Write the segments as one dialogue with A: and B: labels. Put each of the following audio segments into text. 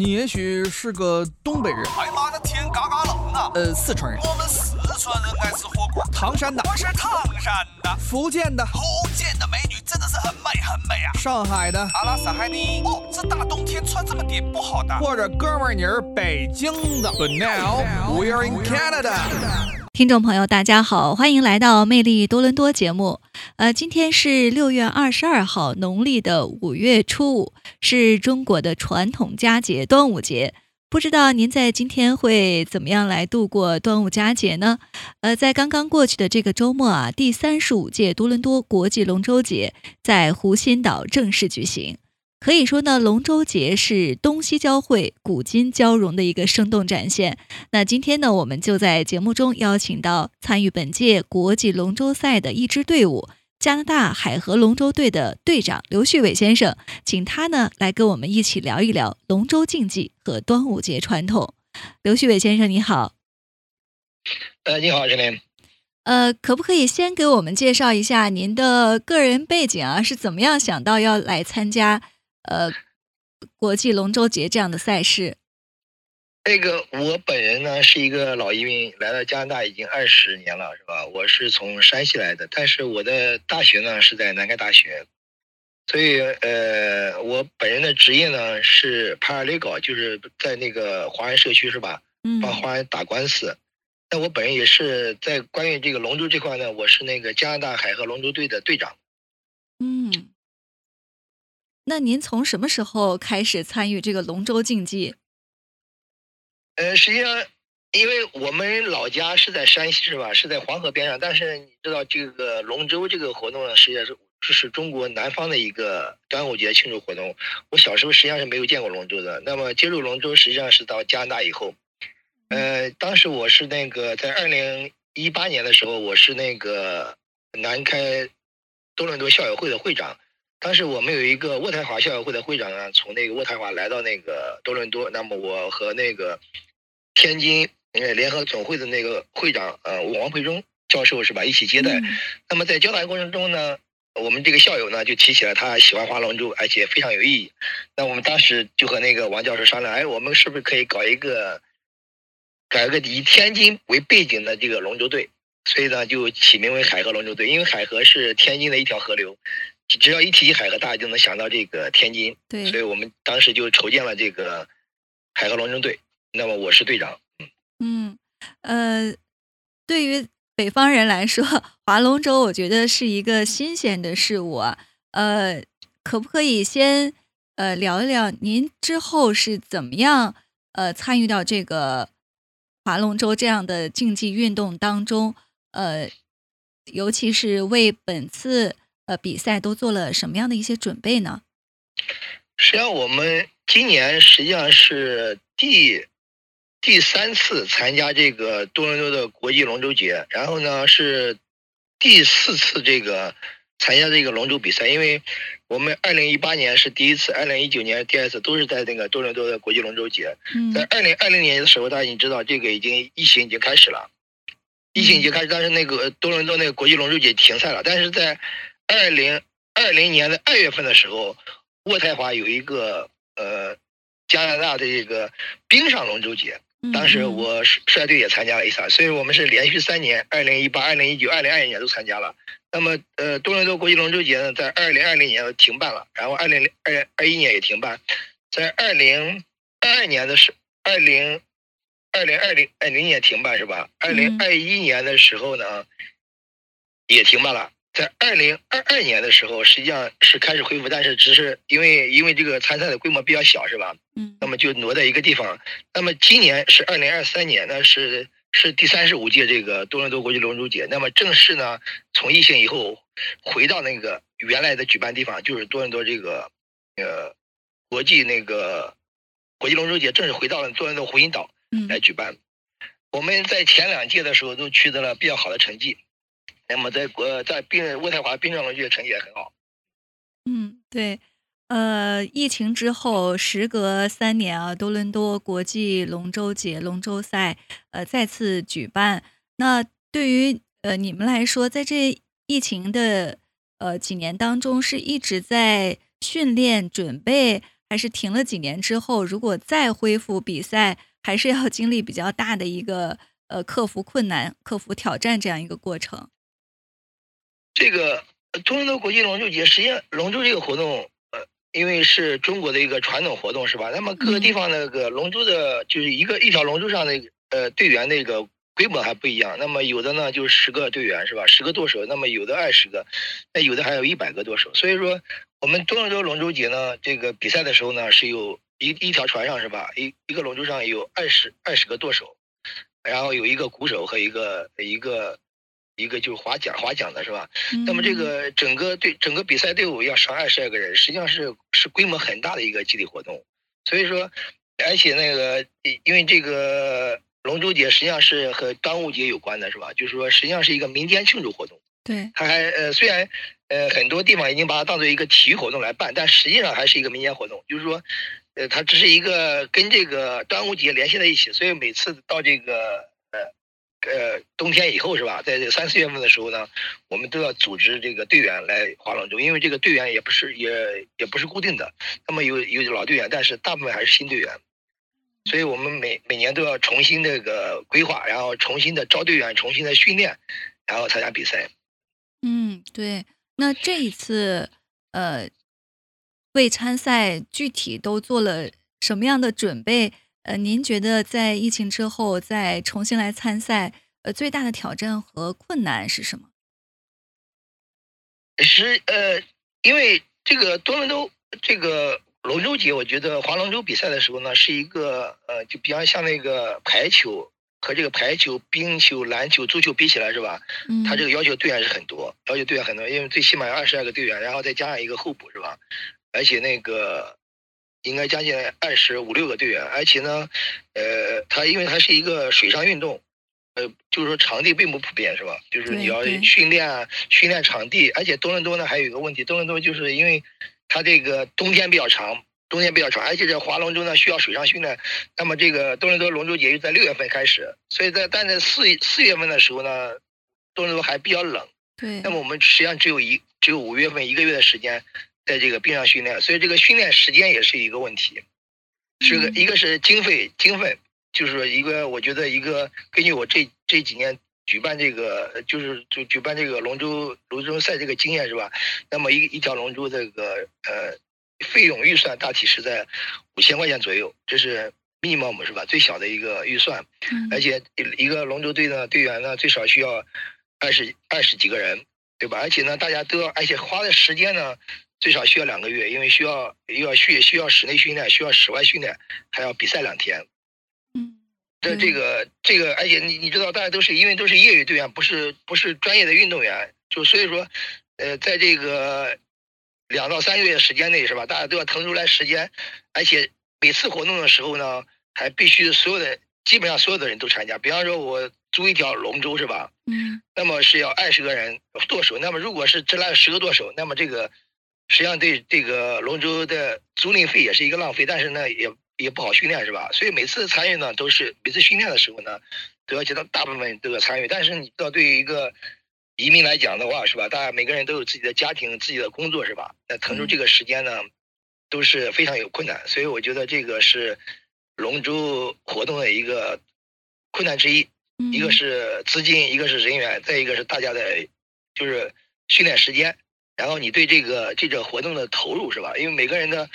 A: 你也许是个东北人，
B: 哎妈的天嘎嘎冷啊！
A: 呃，四川人，
B: 我们四川人爱吃火锅。
A: 唐山的，
B: 我是唐山的，
A: 福建的，
B: 福建的美女真的是很美很美啊。
A: 上海的，
B: 阿拉斯海尼。哦，这大冬天穿这么点不好的。
A: 或者哥们儿你是北京的。But now we are in Canada。
C: 听众朋友，大家好，欢迎来到《魅力多伦多》节目。呃，今天是六月二十二号，农历的五月初五，是中国的传统佳节端午节。不知道您在今天会怎么样来度过端午佳节呢？呃，在刚刚过去的这个周末啊，第三十五届多伦多国际龙舟节在湖心岛正式举行。可以说呢，龙舟节是东西交汇、古今交融的一个生动展现。那今天呢，我们就在节目中邀请到参与本届国际龙舟赛的一支队伍——加拿大海河龙舟队的队长刘旭伟先生，请他呢来跟我们一起聊一聊龙舟竞技和端午节传统。刘旭伟先生，你好。
D: 呃，你好，陈林。
C: 呃，可不可以先给我们介绍一下您的个人背景啊？是怎么样想到要来参加？呃，国际龙舟节这样的赛事，
D: 那个我本人呢是一个老移民，来到加拿大已经二十年了，是吧？我是从山西来的，但是我的大学呢是在南开大学，所以呃，我本人的职业呢是 paralegal，就是在那个华人社区是吧？
C: 嗯，
D: 帮华人打官司。那我本人也是在关于这个龙舟这块呢，我是那个加拿大海河龙舟队的队长。
C: 嗯。那您从什么时候开始参与这个龙舟竞技？
D: 呃，实际上，因为我们老家是在山西，是吧？是在黄河边上。但是你知道，这个龙舟这个活动呢，实际上是是中国南方的一个端午节庆祝活动。我小时候实际上是没有见过龙舟的。那么接触龙舟，实际上是到加拿大以后。呃，当时我是那个在二零一八年的时候，我是那个南开多伦多校友会的会长。当时我们有一个渥太华校友会的会长啊，从那个渥太华来到那个多伦多。那么我和那个天津呃联合总会的那个会长呃王培忠教授是吧一起接待。那么在交谈过程中呢，我们这个校友呢就提起了他喜欢划龙舟，而且非常有意义。那我们当时就和那个王教授商量，哎，我们是不是可以搞一个搞一个以天津为背景的这个龙舟队？所以呢就起名为海河龙舟队，因为海河是天津的一条河流。只要一提起海河，大家就能想到这个天津，
C: 对，
D: 所以我们当时就筹建了这个海河龙舟队。那么我是队长，
C: 嗯，呃，对于北方人来说，划龙舟我觉得是一个新鲜的事物啊。呃，可不可以先呃聊一聊您之后是怎么样呃参与到这个划龙舟这样的竞技运动当中？呃，尤其是为本次。呃，比赛都做了什么样的一些准备呢？
D: 实际上，我们今年实际上是第第三次参加这个多伦多的国际龙舟节，然后呢是第四次这个参加这个龙舟比赛。因为我们二零一八年是第一次，二零一九年第二次都是在那个多伦多的国际龙舟节。在二零二零年的时候，大家已经知道这个已经疫情已经开始了，疫情已经开始，但是那个多伦多那个国际龙舟节停赛了，但是在二零二零年的二月份的时候，渥太华有一个呃加拿大的这个冰上龙舟节，当时我率队也参加了一场，所以我们是连续三年，二零一八、二零一九、二零二一年都参加了。那么呃多伦多国际龙舟节呢，在二零二零年停办了，然后二零二二一年也停办，在二零二二年的时二零二零二零二零年停办是吧？二零二一年的时候呢，也停办了。在二零二二年的时候，实际上是开始恢复，但是只是因为因为这个参赛的规模比较小，是吧？
C: 嗯。
D: 那么就挪在一个地方。那么今年是二零二三年，那是是第三十五届这个多伦多国际龙舟节。那么正式呢，从疫情以后回到那个原来的举办地方，就是多伦多这个呃国际那个国际龙舟节正式回到了多伦多湖心岛来举办。我们在前两届的时候都取得了比较好的成绩。那么，在国在冰渥太华冰上龙舟成绩也很好。
C: 嗯，对，呃，疫情之后，时隔三年啊，多伦多国际龙舟节龙舟赛呃再次举办。那对于呃你们来说，在这疫情的呃几年当中，是一直在训练准备，还是停了几年之后，如果再恢复比赛，还是要经历比较大的一个呃克服困难、克服挑战这样一个过程。
D: 这个多伦多国际龙舟节，实际上龙舟这个活动，呃，因为是中国的一个传统活动，是吧？那么各个地方那个龙舟的，就是一个一条龙舟上的呃队员那个规模还不一样。那么有的呢就十个队员，是吧？十个舵手，那么有的二十个，那有的还有一百个舵手。所以说，我们多伦多龙舟节呢，这个比赛的时候呢，是有一一条船上是吧？一一个龙舟上有二十二十个舵手，然后有一个鼓手和一个一个。一个就是划桨划桨的是吧？那么这个整个队整个比赛队伍要上二十二个人，实际上是是规模很大的一个集体活动。所以说，而且那个因为这个龙舟节实际上是和端午节有关的，是吧？就是说实际上是一个民间庆祝活动。
C: 对，
D: 它还呃虽然呃很多地方已经把它当做一个体育活动来办，但实际上还是一个民间活动。就是说，呃，它只是一个跟这个端午节联系在一起，所以每次到这个。呃，冬天以后是吧？在这三四月份的时候呢，我们都要组织这个队员来划龙舟，因为这个队员也不是也也不是固定的，那么有有老队员，但是大部分还是新队员，所以我们每每年都要重新这个规划，然后重新的招队员，重新的训练，然后参加比赛。
C: 嗯，对。那这一次，呃，为参赛具体都做了什么样的准备？呃，您觉得在疫情之后再重新来参赛，呃，最大的挑战和困难是什么？
D: 是呃，因为这个多伦多这个龙舟节，我觉得划龙舟比赛的时候呢，是一个呃，就比方像那个排球和这个排球、冰球、篮球、足球比起来是吧？
C: 嗯。
D: 他这个要求队员是很多，要求队员很多，因为最起码有二十二个队员，然后再加上一个候补是吧？而且那个。应该将近二十五六个队员，而且呢，呃，它因为它是一个水上运动，呃，就是说场地并不普遍，是吧？就是你要训练训练场地，而且多伦多呢还有一个问题，多伦多就是因为它这个冬天比较长，冬天比较长，而且这划龙舟呢需要水上训练，那么这个多伦多龙舟节又在六月份开始，所以在但在四四月份的时候呢，多伦多还比较冷，
C: 对，
D: 那么我们实际上只有一只有五月份一个月的时间。在这个冰上训练，所以这个训练时间也是一个问题，是个一个是经费经费，就是说一个我觉得一个根据我这这几年举办这个就是就举办这个龙舟龙舟赛这个经验是吧？那么一一条龙舟这个呃费用预算大体是在五千块钱左右，这是 minimum 是吧？最小的一个预算，而且一个龙舟队呢队员呢最少需要二十二十几个人，对吧？而且呢大家都要，而且花的时间呢。最少需要两个月，因为需要又要训，需要室内训练，需要室外训练，还要比赛两天。
C: 嗯，
D: 这这个这个，而且你你知道，大家都是因为都是业余队员，不是不是专业的运动员，就所以说，呃，在这个两到三个月时间内，是吧？大家都要腾出来时间，而且每次活动的时候呢，还必须所有的基本上所有的人都参加。比方说，我租一条龙舟，是吧？
C: 嗯。
D: 那么是要二十个人剁手，那么如果是只来十个剁手，那么这个。实际上，对这个龙舟的租赁费也是一个浪费，但是呢，也也不好训练，是吧？所以每次参与呢，都是每次训练的时候呢，都要接到大部分都要参与。但是你知道，对于一个移民来讲的话，是吧？大家每个人都有自己的家庭、自己的工作，是吧？那腾出这个时间呢，都是非常有困难。所以我觉得这个是龙舟活动的一个困难之一，一个是资金，一个是人员，再一个是大家的，就是训练时间。然后你对这个这个活动的投入是吧？因为每个人的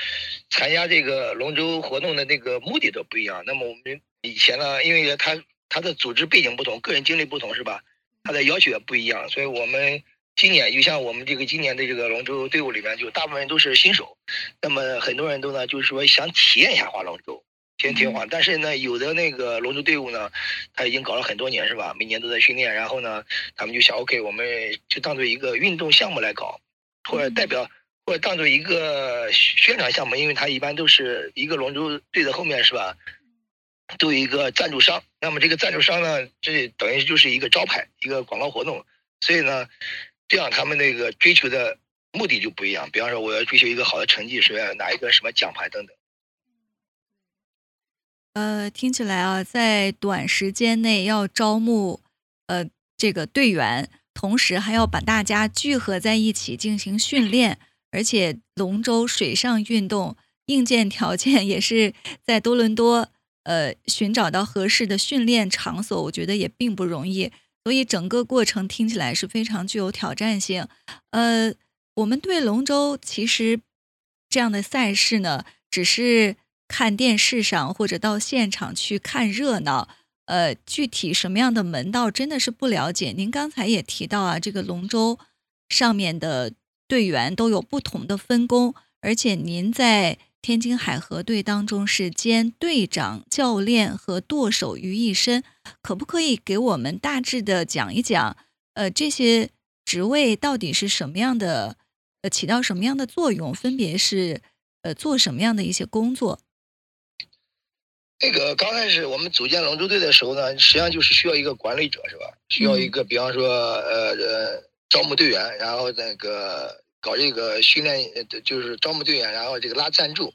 D: 参加这个龙舟活动的那个目的都不一样。那么我们以前呢，因为他他的组织背景不同，个人经历不同是吧？他的要求也不一样。所以我们今年就像我们这个今年的这个龙舟队伍里面，就大部分人都是新手。那么很多人都呢，就是说想体验一下划龙舟，先体划。但是呢，有的那个龙舟队伍呢，他已经搞了很多年是吧？每年都在训练。然后呢，他们就想，OK，我们就当做一个运动项目来搞。或者代表，或者当做一个宣传项目，因为它一般都是一个龙舟队的后面是吧，都有一个赞助商。那么这个赞助商呢，这等于就是一个招牌，一个广告活动。所以呢，这样他们那个追求的目的就不一样。比方说，我要追求一个好的成绩，是要拿一个什么奖牌等等。
C: 呃，听起来啊，在短时间内要招募呃这个队员。同时还要把大家聚合在一起进行训练，而且龙舟水上运动硬件条件也是在多伦多，呃，寻找到合适的训练场所，我觉得也并不容易。所以整个过程听起来是非常具有挑战性。呃，我们对龙舟其实这样的赛事呢，只是看电视上或者到现场去看热闹。呃，具体什么样的门道真的是不了解。您刚才也提到啊，这个龙舟上面的队员都有不同的分工，而且您在天津海河队当中是兼队长、教练和舵手于一身。可不可以给我们大致的讲一讲，呃，这些职位到底是什么样的，呃，起到什么样的作用，分别是呃做什么样的一些工作？
D: 那个刚开始我们组建龙舟队的时候呢，实际上就是需要一个管理者，是吧？需要一个，比方说，呃呃，招募队员，然后那个搞这个训练，就是招募队员，然后这个拉赞助。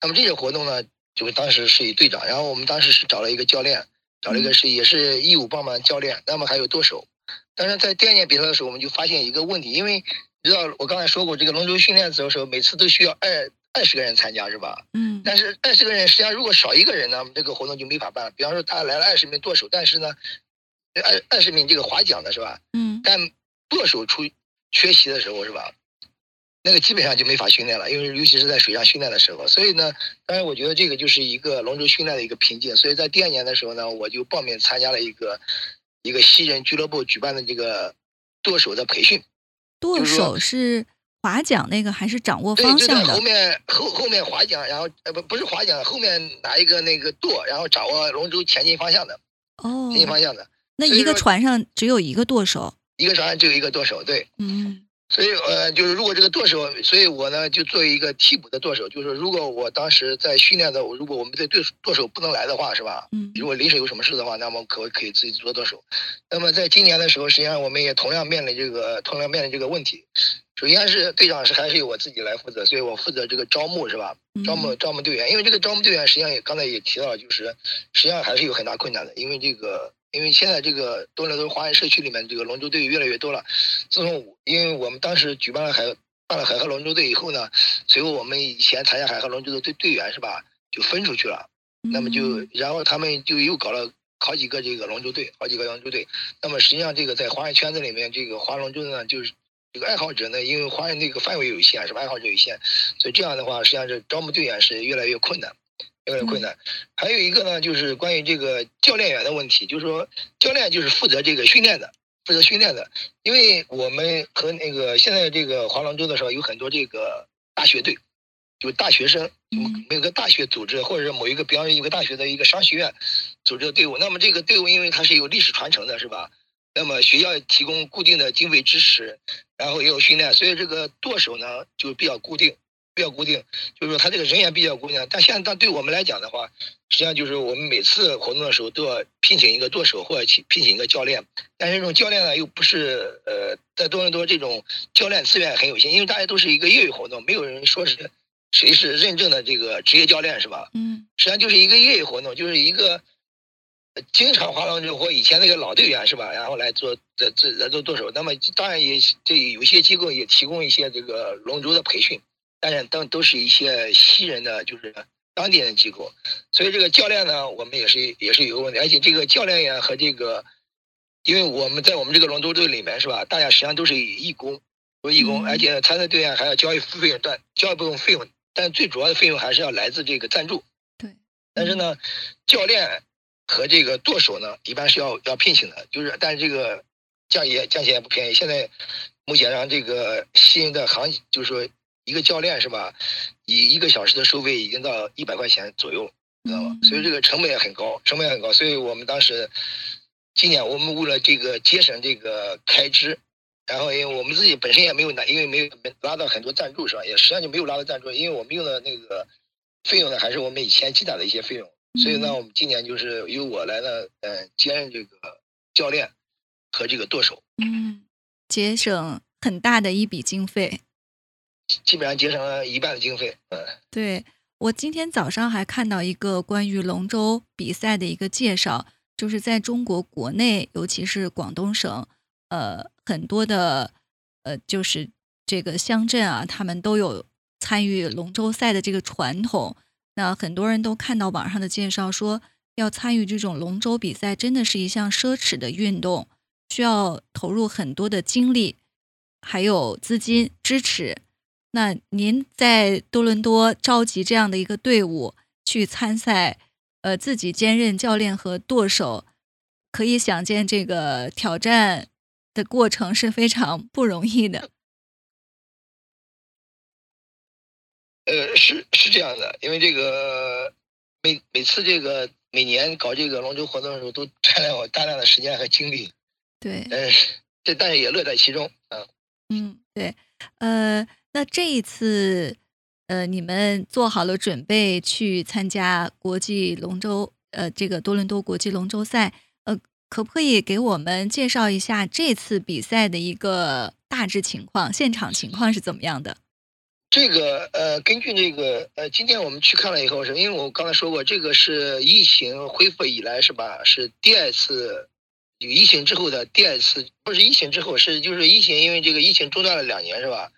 D: 那么这些活动呢，就是当时是以队长，然后我们当时是找了一个教练。找了一个是也是义务帮忙教练，那么还有舵手。但是在第二年比赛的时候，我们就发现一个问题，因为你知道我刚才说过，这个龙舟训练的时候，每次都需要二二十个人参加，是吧？
C: 嗯。
D: 但是二十个人实际上如果少一个人呢，这个活动就没法办。比方说他来了二十名舵手，但是呢，二二十名这个划桨的是吧？
C: 嗯。
D: 但舵手出缺席的时候是吧？那个基本上就没法训练了，因为尤其是在水上训练的时候，所以呢，当然我觉得这个就是一个龙舟训练的一个瓶颈。所以在第二年的时候呢，我就报名参加了一个一个西人俱乐部举办的这个舵手的培训。
C: 舵手是划桨那个还是掌握方向
D: 的？后面后后面划桨，然后呃不不是划桨，后面拿一个那个舵，然后掌握龙舟前进方向的。
C: 哦。
D: 前进方向的。
C: 那一个船上只有一个舵手。
D: 一个船上只有一个舵手，对。
C: 嗯。
D: 所以呃，就是如果这个舵手，所以我呢就作为一个替补的舵手，就是如果我当时在训练的，如果我们的队舵手不能来的话，是吧？
C: 嗯。
D: 如果临时有什么事的话，那么可可以自己做舵手。那么在今年的时候，实际上我们也同样面临这个同样面临这个问题。首先是队长是还是由我自己来负责，所以我负责这个招募，是吧？招募招募队员，因为这个招募队员实际上也刚才也提到了，就是实际上还是有很大困难的，因为这个。因为现在这个多伦多华人社区里面，这个龙舟队越来越多了。自从因为我们当时举办了海办了海河龙舟队以后呢，随后我们以前参加海河龙舟的队队员是吧，就分出去了。那么就然后他们就又搞了好几个这个龙舟队，好几个龙舟队。那么实际上这个在华人圈子里面，这个划龙舟呢，就是这个爱好者呢，因为华人那个范围有限，是吧？爱好者有限，所以这样的话，实际上是招募队员是越来越困难。越来越困难，还有一个呢，就是关于这个教练员的问题，就是说教练就是负责这个训练的，负责训练的。因为我们和那个现在这个划龙舟的时候，有很多这个大学队，就大学生，每个大学组织或者是某一个，比方说一个大学的一个商学院组织的队伍。那么这个队伍因为它是有历史传承的，是吧？那么学校提供固定的经费支持，然后也有训练，所以这个舵手呢就比较固定。比较固定，就是说他这个人员比较固定。但现在，但对我们来讲的话，实际上就是我们每次活动的时候都要聘请一个舵手或者聘聘请一个教练。但是这种教练呢，又不是呃，在多伦多这种教练资源很有限，因为大家都是一个业余活动，没有人说是谁是认证的这个职业教练，是吧？
C: 嗯。
D: 实际上就是一个业余活动，就是一个经常划龙舟或以前那个老队员是吧？然后来做这这来做舵手。那么当然也这有些机构也提供一些这个龙舟的培训。但是都都是一些西人的，就是当地人机构，所以这个教练呢，我们也是也是有个问题，而且这个教练员和这个，因为我们在我们这个龙舟队里面是吧，大家实际上都是义工，做义工，而且参赛队员还要交一费用，但交一部分费用，但最主要的费用还是要来自这个赞助。
C: 对。
D: 但是呢，教练和这个舵手呢，一般是要要聘请的，就是但是这个价也价钱也不便宜，现在目前上这个新的行就是说。一个教练是吧？以一个小时的收费已经到一百块钱左右，知道吧？所以这个成本也很高，成本也很高。所以我们当时今年我们为了这个节省这个开支，然后因为我们自己本身也没有拿，因为没有拉到很多赞助是吧？也实际上就没有拉到赞助，因为我们用的那个费用呢，还是我们以前积攒的一些费用。所以呢，我们今年就是由我来呢，呃，兼任这个教练和这个舵手。
C: 嗯，节省很大的一笔经费。
D: 基本上节省了一半的经费。嗯，
C: 对我今天早上还看到一个关于龙舟比赛的一个介绍，就是在中国国内，尤其是广东省，呃，很多的呃，就是这个乡镇啊，他们都有参与龙舟赛的这个传统。那很多人都看到网上的介绍说，要参与这种龙舟比赛，真的是一项奢侈的运动，需要投入很多的精力，还有资金支持。那您在多伦多召集这样的一个队伍去参赛，呃，自己兼任教练和舵手，可以想见这个挑战的过程是非常不容易的。
D: 呃，是是这样的，因为这个每每次这个每年搞这个龙舟活动的时候，都占了我大量的时间和精力。
C: 对，
D: 呃，这但是也乐在其中啊。
C: 嗯，对，呃。那这一次，呃，你们做好了准备去参加国际龙舟，呃，这个多伦多国际龙舟赛，呃，可不可以给我们介绍一下这次比赛的一个大致情况？现场情况是怎么样的？
D: 这个，呃，根据这个，呃，今天我们去看了以后，是因为我刚才说过，这个是疫情恢复以来是吧？是第二次有疫情之后的第二次，不是疫情之后，是就是疫情，因为这个疫情中断了两年是吧？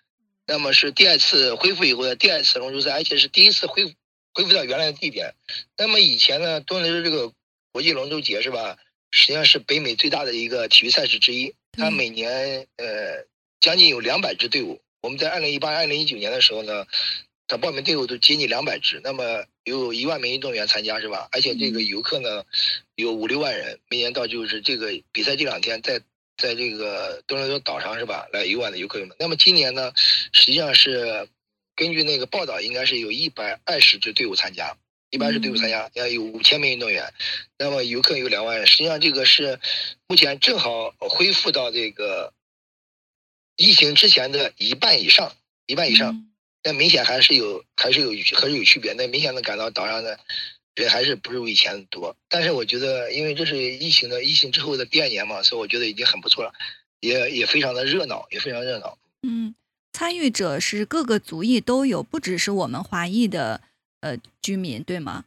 D: 那么是第二次恢复以后的第二次龙舟赛，而且是第一次恢复恢复到原来的地点。那么以前呢，多伦多这个国际龙舟节是吧？实际上是北美最大的一个体育赛事之一。它每年呃将近有两百支队伍。我们在二零一八、二零一九年的时候呢，它报名队伍都接近两百支。那么有一万名运动员参加是吧？而且这个游客呢有五六万人，每年到就是这个比赛这两天在。在这个多伦多岛上是吧？来游玩的游客们。那么今年呢，实际上是根据那个报道，应该是有一百二十支队伍参加，一般是队伍参加，要有五千名运动员。那么游客有两万人。实际上这个是目前正好恢复到这个疫情之前的一半以上，一半以上。那明显还是有，还是有，还是有区别。那明显的感到岛上的。人还是不如以前多，但是我觉得，因为这是疫情的疫情之后的第二年嘛，所以我觉得已经很不错了，也也非常的热闹，也非常热闹。
C: 嗯，参与者是各个族裔都有，不只是我们华裔的呃居民，对吗？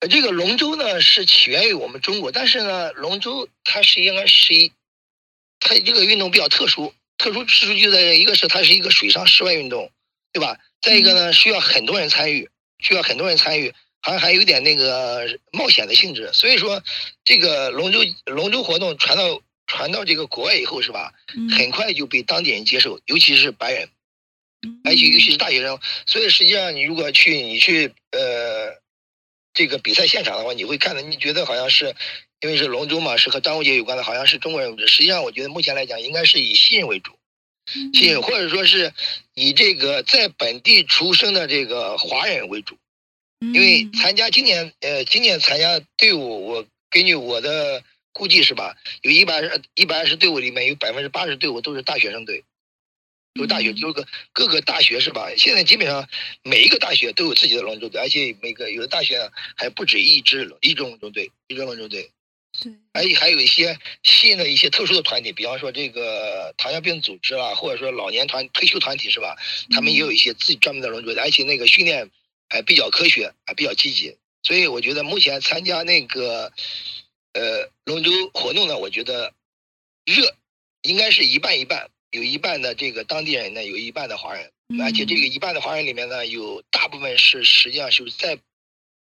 D: 呃，这个龙舟呢是起源于我们中国，但是呢，龙舟它是应该是一，它这个运动比较特殊，特殊之处就在一个是它是一个水上室外运动，对吧？再一个呢，需要很多人参与。需要很多人参与，好像还有点那个冒险的性质。所以说，这个龙舟龙舟活动传到传到这个国外以后，是吧？很快就被当地人接受，尤其是白人，而且尤其是大学生。所以实际上，你如果去你去呃这个比赛现场的话，你会看到，你觉得好像是因为是龙舟嘛，是和端午节有关的，好像是中国人。实际上，我觉得目前来讲，应该是以新人为主。新或者说是以这个在本地出生的这个华人为主，因为参加今年呃今年参加队伍，我根据我的估计是吧，有一百一百二十队伍里面有百分之八十队伍都是大学生队，都是大学，就是个各个大学是吧？现在基本上每一个大学都有自己的龙舟队，而且每个有的大学还不止一支一支龙舟队，一支龙舟队。
C: 对，
D: 而且还有一些新的一些特殊的团体，比方说这个糖尿病组织啦，或者说老年团退休团体是吧？他们也有一些自己专门的龙舟队，而且那个训练还比较科学，还比较积极。所以我觉得目前参加那个呃龙舟活动呢，我觉得热应该是一半一半，有一半的这个当地人呢，有一半的华人，而且这个一半的华人里面呢，有大部分是实际上是在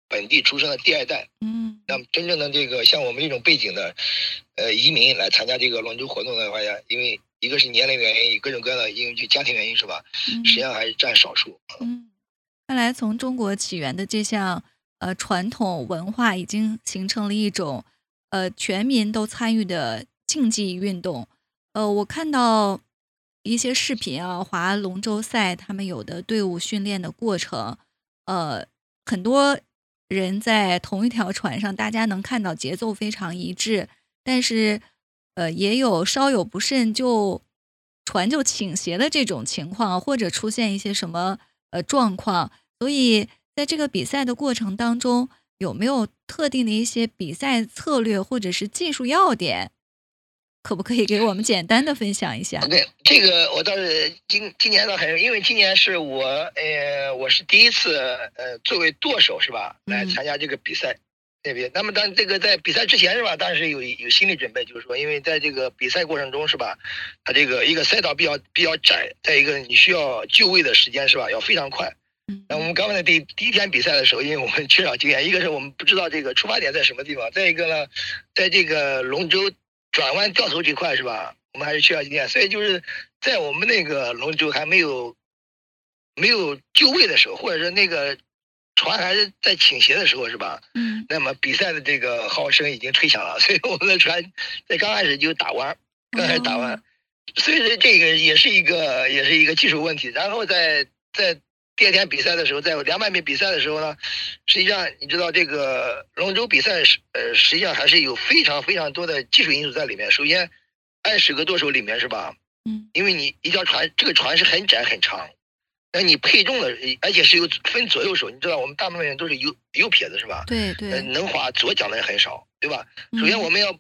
D: 本地出生的第二代。
C: 嗯。
D: 那么真正的这个像我们这种背景的，呃，移民来参加这个龙舟活动的话呀，因为一个是年龄原因，各种各样的因为就家庭原因是吧？实际上还是占少数。
C: 嗯，看来从中国起源的这项呃传统文化，已经形成了一种呃全民都参与的竞技运动。呃，我看到一些视频啊，划龙舟赛，他们有的队伍训练的过程，呃，很多。人在同一条船上，大家能看到节奏非常一致，但是，呃，也有稍有不慎就船就倾斜的这种情况，或者出现一些什么呃状况。所以，在这个比赛的过程当中，有没有特定的一些比赛策略或者是技术要点？可不可以给我们简单的分享一下？
D: 对，这个我倒是今今年倒很，因为今年是我呃我是第一次呃作为舵手是吧来参加这个比赛，那边。那么当这个在比赛之前是吧？当然是有有心理准备，就是说，因为在这个比赛过程中是吧，它这个一个赛道比较比较窄，再一个你需要就位的时间是吧，要非常快。
C: 嗯
D: 那我们刚刚在第第一天比赛的时候，因为我们缺少经验，一个是我们不知道这个出发点在什么地方，再一个呢，在这个龙舟转弯掉头这块是吧，我们还是需要经验，所以就是在我们那个龙舟还没有没有就位的时候，或者是那个船还是在倾斜的时候是吧？
C: 嗯
D: 那么比赛的这个号声已经吹响了，所以我们的船在刚开始就打弯，刚开始打弯，所以说这个也是一个也是一个技术问题。然后在在第二天比赛的时候，在两百米比赛的时候呢，实际上你知道这个龙舟比赛是呃实际上还是有非常非常多的技术因素在里面。首先，二十个舵手里面是吧？
C: 嗯
D: 因为你一条船，这个船是很窄很长，那你配重的，而且是有分左右手，你知道我们大部分人都是右右撇子是吧？呃，
C: 对对，
D: 能划左桨的人很少，对吧？
C: 嗯
D: 首先我们要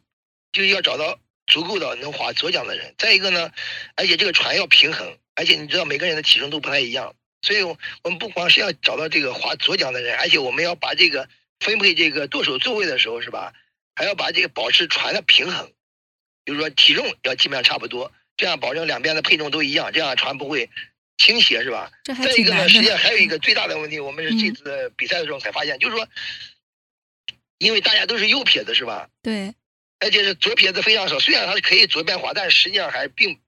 D: 就要找到足够的能划左桨的人，再一个呢，而且这个船要平衡，而且你知道每个人的体重都不太一样，所以我我们不光是要找到这个划左桨的人，而且我们要把这个分配这个舵手座位的时候是吧，还要把这个保持船的平衡，就是说体重要基本上差不多，这样保证两边的配重都一样，这样船不会倾斜是吧？再一个呢。实际上 还有一个最大的问题，我们是这
C: 嗯
D: 次比赛的时候才发现，就是说，因为大家都是右撇子是吧？
C: 对，
D: 而且是左撇子非常少，虽然它是可以左边划，但是实际上还并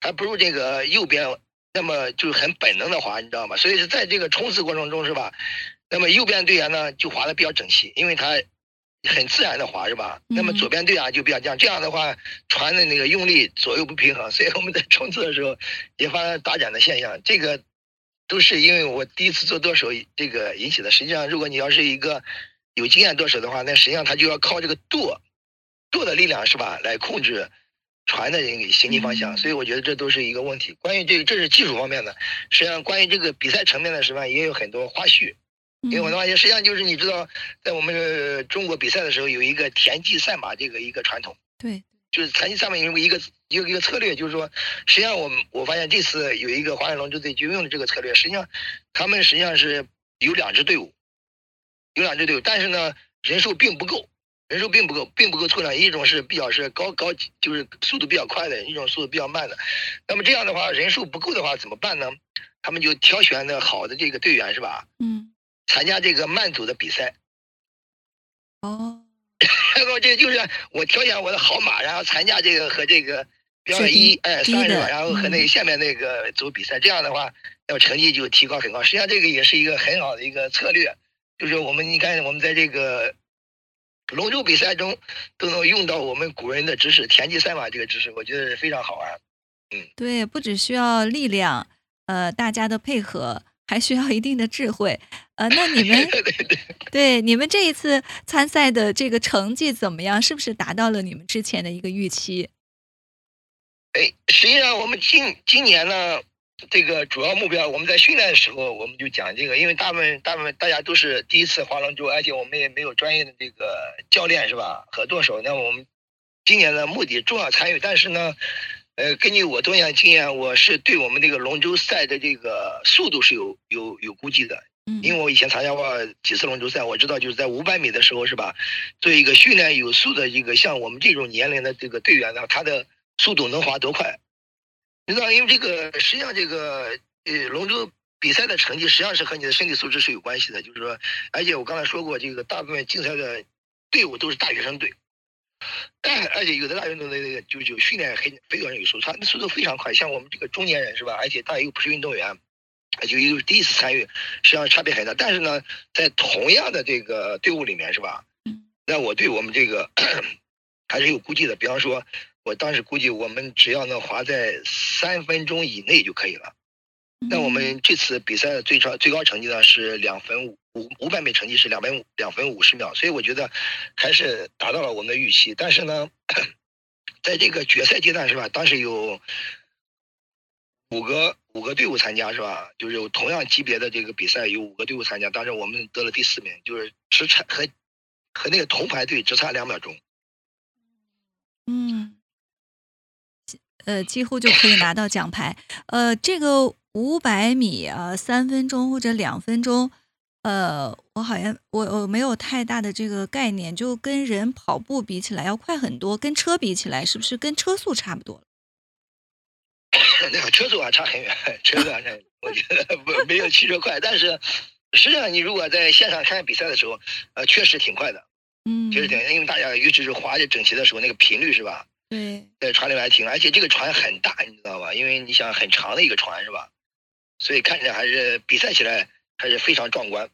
D: 还不如这个右边那么就是很本能的滑，你知道吗？所以是在这个冲刺过程中是吧？那么右边队员呢就滑的比较整齐，因为他很自然的滑是吧？那么
C: 嗯
D: 左边队员就比较这样，这样的话船的那个用力左右不平衡，所以我们在冲刺的时候也发生打桨的现象。这个都是因为我第一次做舵手这个引起的。实际上，如果你要是一个有经验舵手的话，那实际上他就要靠这个舵舵的力量是吧，来控制船的这个行进方向。
C: 嗯
D: 所以我觉得这都是一个问题。关于这个，这是技术方面的。实际上，关于这个比赛层面的时候，也有很多花絮。因为我的
C: 嗯
D: 发现，实际上就是你知道，在我们呃中国比赛的时候，有一个田忌赛马这个一个传统。
C: 对，
D: 就是田忌赛马有一个一个一个策略，就是说，实际上我们我发现这次有一个华远龙舟队就用的这个策略，实际上他们实际上是有两支队伍，有两支队伍，但是呢人数并不够，人数并不够，并不够凑量。一种是比较是高高就是速度比较快的，一种速度比较慢的。那么这样的话，人数不够的话怎么办呢？他们就挑选的好的这个队员是吧？
C: 嗯，
D: 参加这个慢组的比赛。
C: 哦，
D: 然后这就是我挑选我的好马，然后参加这个和这个，比方说一哎
C: 低的
D: 三是吧？然后和那
C: 嗯
D: 个下面那个组比赛，这样的话，要成绩就提高很高。实际上这个也是一个很好的一个策略，就是我们你看我们在这个龙舟比赛中都能用到我们古人的知识，田忌赛马这个知识，我觉得是非常好玩。
C: 嗯对，不只需要力量，呃，大家的配合，还需要一定的智慧。呃，那你们
D: 对 对对。
C: 对你们这一次参赛的这个成绩怎么样？是不是达到了你们之前的一个预期？
D: 哎，实际上我们今今年呢，这个主要目标，我们在训练的时候我们就讲这个，因为大部分大部分大家都是第一次划龙舟，而且我们也没有专业的这个教练是吧？和舵手，那我们今年的目的重要参与，但是呢，呃，根据我多年经验，我是对我们这个龙舟赛的这个速度是有有有估计的，
C: 嗯，
D: 因为我以前参加过几次龙舟赛，我知道就是在五百米的时候是吧，做一个训练有素的一个像我们这种年龄的这个队员呢，他的速度能滑多快？你知道，因为这个实际上这个呃龙舟比赛的成绩实际上是和你的身体素质是有关系的，就是说，而且我刚才说过，这个大部分竞赛的队伍都是大学生队。而且有的大运动队就就训练很非常有素，他的速度非常快。像我们这个中年人是吧？而且他又不是运动员，就又是第一次参与，实际上差别很大。但是呢，在同样的这个队伍里面是吧
C: 嗯？
D: 那我对我们这个 还是有估计的。比方说，我当时估计我们只要能滑在三分钟以内就可以了。那我
C: 嗯
D: 们这次比赛的最超最高成绩呢是两分五五五百米成绩是两分两分五十秒，所以我觉得还是达到了我们的预期。但是呢，在这个决赛阶段是吧？当时有五个五个队伍参加是吧？就是有同样级别的这个比赛有五个队伍参加，当时我们得了第四名，就是只差和和那个铜牌队只差两秒钟。
C: 嗯，呃，几乎就可以拿到奖牌。呃，这个五百米啊，三分钟或者两分钟，呃，我好像我我没有太大的这个概念，就跟人跑步比起来要快很多，跟车比起来是不是跟车速差不多？
D: 那个车速还差很远，车速还差，我觉得不没有汽车快。但是实际上，你如果在现场看比赛的时候，呃，确实挺快的，
C: 嗯，
D: 确实挺，因为大家尤其是滑着整齐的时候，那个频率是吧？
C: 对，
D: 在船里面还挺，而且这个船很大，你知道吧？因为你想很长的一个船是吧？所以看起来还是比赛起来还是非常壮观。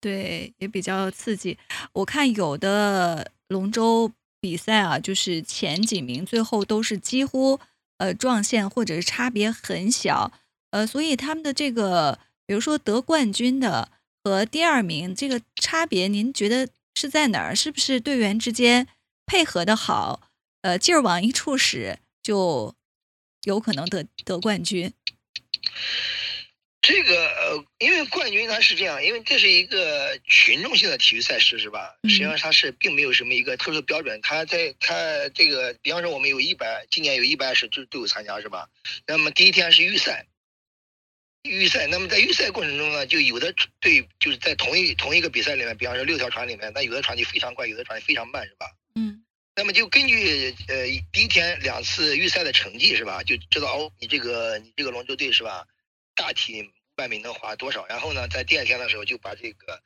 C: 对，也比较刺激。我看有的龙舟比赛啊，就是前几名最后都是几乎呃撞线，或者是差别很小。呃，所以他们的这个，比如说得冠军的和第二名这个差别，您觉得是在哪儿？是不是队员之间配合的好？呃，劲儿往一处使，就有可能得得冠军。
D: 这个呃，因为冠军它是这样，因为这是一个群众性的体育赛事，是吧？
C: 嗯
D: 实际上它是并没有什么一个特殊标准。它在它这个，比方说我们有一百，今年有一百二十支队伍参加，是吧？那么第一天是预赛，预赛。那么在预赛过程中呢，就有的队就是在同一同一个比赛里面，比方说六条船里面，那有的船就非常快，有的船非常慢，是吧？
C: 嗯
D: 那么就根据呃第一天两次预赛的成绩是吧，就知道哦你这个你这个龙舟队是吧，大体五百米能划多少？然后呢，在第二天的时候就把这个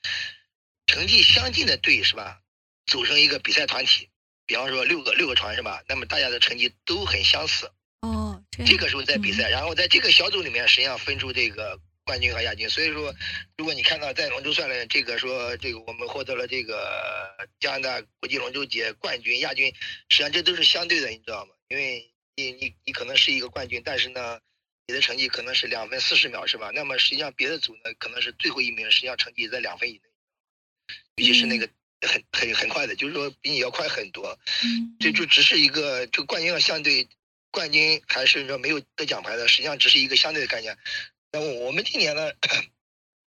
D: 成绩相近的队是吧，组成一个比赛团体，比方说六个六个船是吧？那么大家的成绩都很相似，
C: 哦，这
D: 个时候在比赛，然后在这个小组里面实际上分出这个冠军和亚军。所以说，如果你看到在龙舟赛里这个说这个我们获得了这个加拿大国际龙舟节冠军、亚军，实际上这都是相对的，你知道吗？因为你你你可能是一个冠军，但是呢，你的成绩可能是两分四十秒是吧？那么实际上别的组呢可能是最后一名，实际上成绩在两分以内，尤其是那个很很很快的，就是说比你要快很多。这就只是一个这个冠军要相对冠军还是说没有得奖牌的，实际上只是一个相对的概念。那么我们今年呢，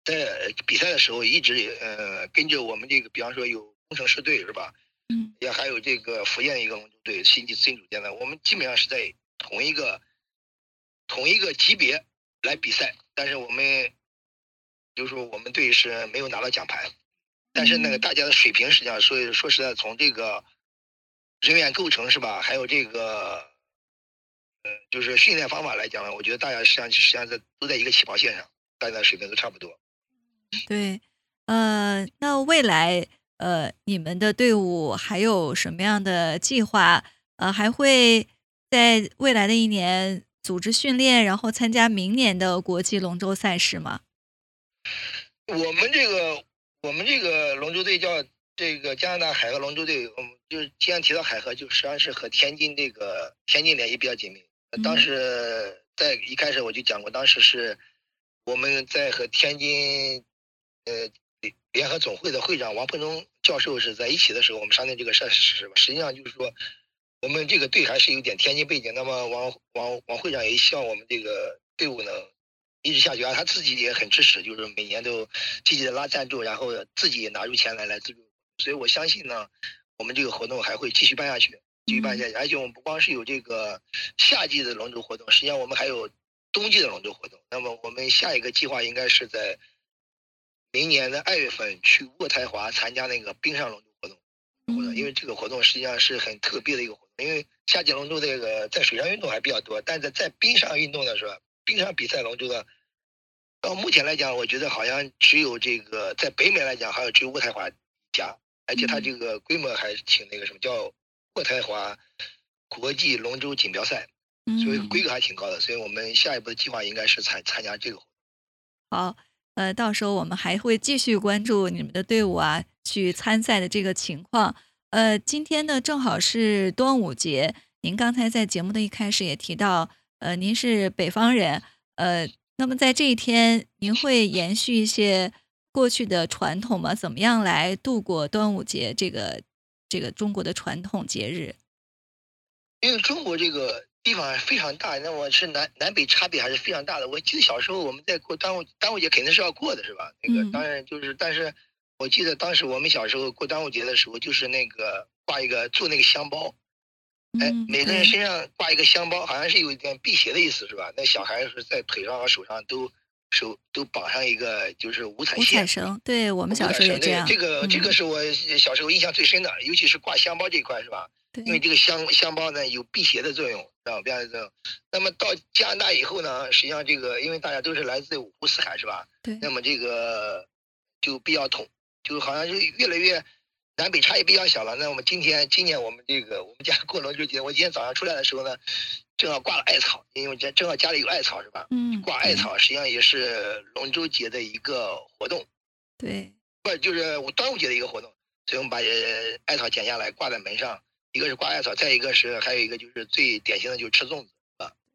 D: 在比赛的时候一直呃跟着我们这个，比方说有工程师队是吧？
C: 嗯
D: 也还有这个福建的一个龙舟队新新组建的，我们基本上是在同一个同一个级别来比赛，但是我们就是说我们队是没有拿到奖牌，但是那个
C: 嗯
D: 大家的水平实际上所以说实在，从这个人员构成是吧，还有这个呃就是训练方法来讲呢，我觉得大家实际上实际上在都在一个起跑线上，大家的水平都差不多。
C: 对，呃，那未来呃，你们的队伍还有什么样的计划？呃，还会在未来的一年组织训练，然后参加明年的国际龙舟赛事吗？
D: 我们这个我们这个龙舟队叫这个加拿大海河龙舟队，我们，就是既然提到海河，就实际上是和天津这个天津联系比较紧密。呃当
C: 嗯
D: 时在一开始我就讲过，当时是我们在和天津呃联联合总会的会长王鹏忠教授是在一起的时候，我们商定这个事实吧。实际上就是说，我们这个队还是有点天津背景。那么王王王会长也希望我们这个队伍呢一直下去，啊他自己也很支持，就是每年都积极的拉赞助，然后自己也拿出钱来来资助。所以我相信呢，我们这个活动还会继续办下去，继续办下去。而且我们不光是有这个夏季的龙舟活动，实际上我们还有冬季的龙舟活动。那么我们下一个计划应该是在明年的二月份去渥太华参加那个冰上龙舟活动。活动，因为这个活动实际上是很特别的一个活动，因为夏季龙舟这个在水上运动还比较多，但是在冰上运动的时候，冰上比赛龙舟的，到目前来讲，我觉得好像只有这个在北美来讲，好像只有渥太华一家，而且它这个规模还挺那个什么，叫渥太华国际龙舟锦标赛，所以
C: 嗯，
D: 规格还挺高的，所以我们下一步的计划应该是参参加这个活动。
C: 好，呃，到时候我们还会继续关注你们的队伍啊，去参赛的这个情况。呃，今天呢正好是端午节，您刚才在节目的一开始也提到，呃，您是北方人，呃，那么在这一天，您会延续一些过去的传统吗？怎么样来度过端午节这个这个中国的传统节日？
D: 因为中国这个地方非常大，那我是南南北差别还是非常大的。我记得小时候我们在过端午端午节肯定是要过的，是吧？那个
C: 嗯
D: 当然就是，但是我记得当时我们小时候过端午节的时候，就是那个挂一个做那个香包，哎
C: 嗯，，
D: 每个人身上挂一个香包，好像是有一点辟邪的意思，是吧？那小孩是在腿上和手上都手都绑上一个就是五彩
C: 五彩
D: 线。
C: 绳，对我们小时候也这样。
D: 这个这个
C: 嗯
D: 是我小时候印象最深的，尤其是挂香包这一块是吧？
C: 对
D: 因为这个香香包呢有辟邪的作用，知道吧？辟邪的作用。那么到加拿大以后呢，实际上这个因为大家都是来自五湖四海是吧？
C: 对
D: 那么这个就比较统，就好像是越来越南北差异比较小了。那我们今天今年我们这个我们家过龙舟节，我今天早上出来的时候呢，正好挂了艾草，因为家正好家里有艾草是吧？
C: 嗯，
D: 挂艾草实际上也是龙舟节的一个活动。
C: 对
D: 不就是端午节的一个活动，所以我们把呃艾草剪下来挂在门上，一个是挂艾草，再一个是还有一个就是最典型的就是吃粽子，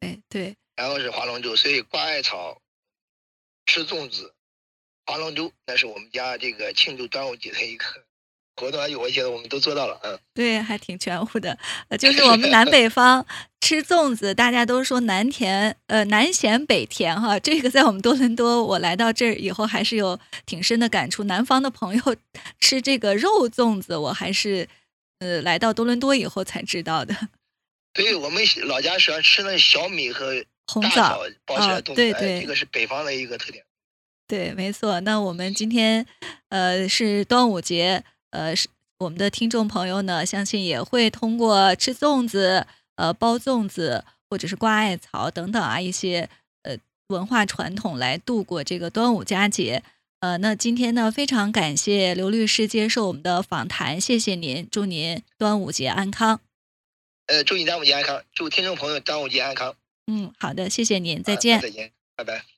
C: 对对，
D: 然后是划龙舟，所以挂艾草、吃粽子、划龙舟，那是我们家这个庆祝端午节的一个活动，我觉得我们都做到了，嗯，
C: 对，还挺全乎的。呃，就是我们南北方 吃粽子，大家都说南甜，呃，南咸北甜哈。这个在我们多伦多，我来到这儿以后还是有挺深的感触。南方的朋友吃这个肉粽子，我还是呃来到多伦多以后才知道的。
D: 对我们老家喜欢吃那小米和
C: 红枣
D: 枣包起来
C: 啊
D: 冻子，
C: 对
D: 这个是北方的一个特点。
C: 对，没错。那我们今天呃是端午节，呃是我们的听众朋友呢，相信也会通过吃粽子、呃包粽子或者是挂艾草等等啊一些呃文化传统来度过这个端午佳节。呃，那今天呢，非常感谢刘律师接受我们的访谈，谢谢您，祝您端午节安康。
D: 呃，祝你端午节安康，祝听众朋友端午节安康，
C: 嗯，好的，谢谢您，再
D: 啊
C: 见。
D: 再见，拜拜。